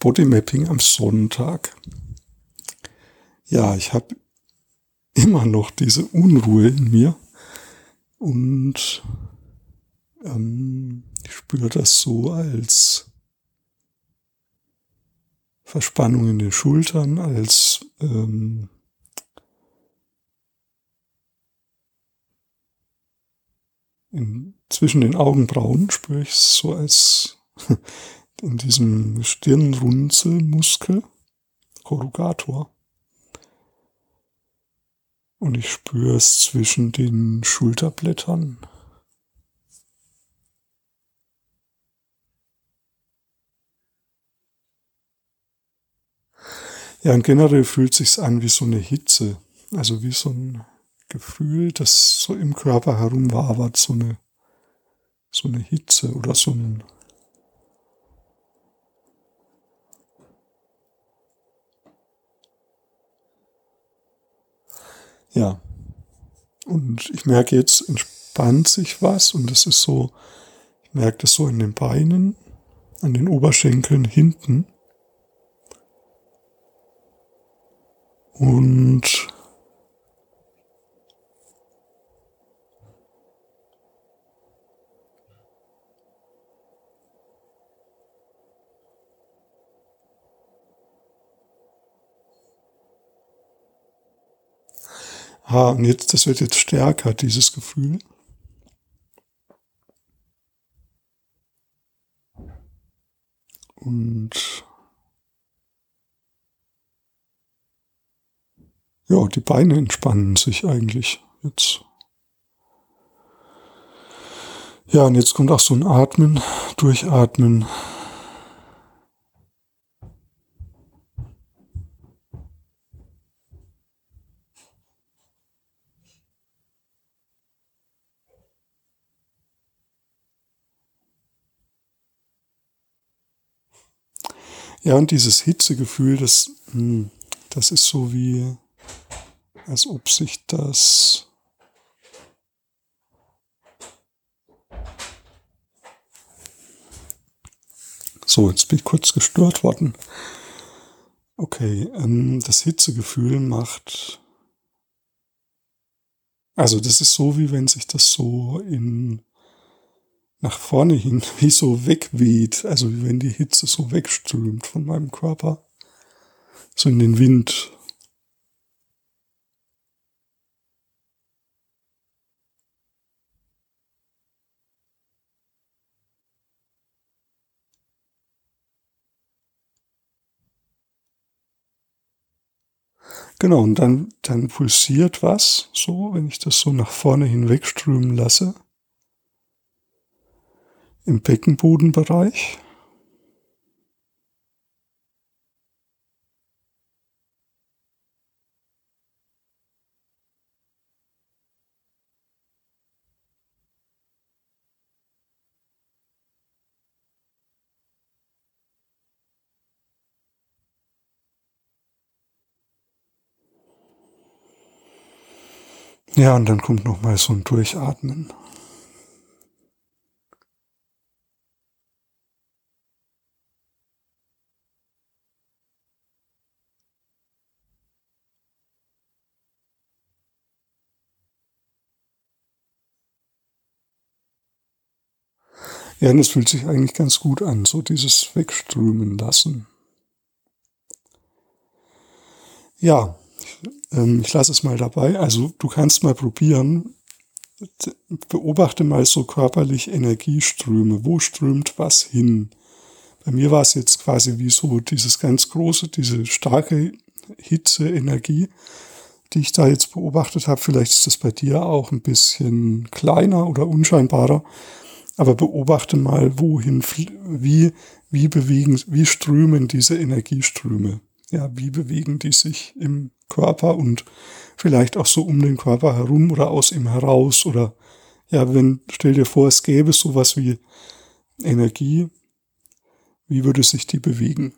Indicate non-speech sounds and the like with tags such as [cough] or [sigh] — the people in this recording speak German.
Bodymapping am Sonntag. Ja, ich habe immer noch diese Unruhe in mir und ähm, ich spüre das so als Verspannung in den Schultern, als ähm, in, zwischen den Augenbrauen spüre ich es so als [laughs] in diesem Stirnrunzelmuskel, Korrugator. Und ich spüre es zwischen den Schulterblättern. Ja, und generell fühlt sich's an wie so eine Hitze. Also wie so ein Gefühl, das so im Körper herumwabert, so eine, so eine Hitze oder so ein Ja. Und ich merke jetzt, entspannt sich was und es ist so, ich merke das so in den Beinen, an den Oberschenkeln hinten. Und Ah, und jetzt, das wird jetzt stärker, dieses Gefühl. Und ja, die Beine entspannen sich eigentlich jetzt. Ja, und jetzt kommt auch so ein Atmen, Durchatmen. Ja, und dieses Hitzegefühl, das, hm, das ist so wie, als ob sich das So, jetzt bin ich kurz gestört worden. Okay, ähm, das Hitzegefühl macht. Also das ist so, wie wenn sich das so in nach vorne hin, [laughs] wie so wegweht, also wie wenn die Hitze so wegströmt von meinem Körper, so in den Wind. Genau, und dann, dann pulsiert was, so, wenn ich das so nach vorne hin wegströmen lasse im Beckenbodenbereich. Ja, und dann kommt noch mal so ein Durchatmen. Ja, und es fühlt sich eigentlich ganz gut an, so dieses Wegströmen lassen. Ja, ähm, ich lasse es mal dabei. Also du kannst mal probieren, beobachte mal so körperlich Energieströme. Wo strömt was hin? Bei mir war es jetzt quasi wie so dieses ganz große, diese starke Hitze, Energie, die ich da jetzt beobachtet habe. Vielleicht ist das bei dir auch ein bisschen kleiner oder unscheinbarer. Aber beobachte mal, wohin, wie, wie bewegen, wie strömen diese Energieströme? Ja, wie bewegen die sich im Körper und vielleicht auch so um den Körper herum oder aus ihm heraus oder ja, wenn, stell dir vor, es gäbe sowas wie Energie, wie würde sich die bewegen?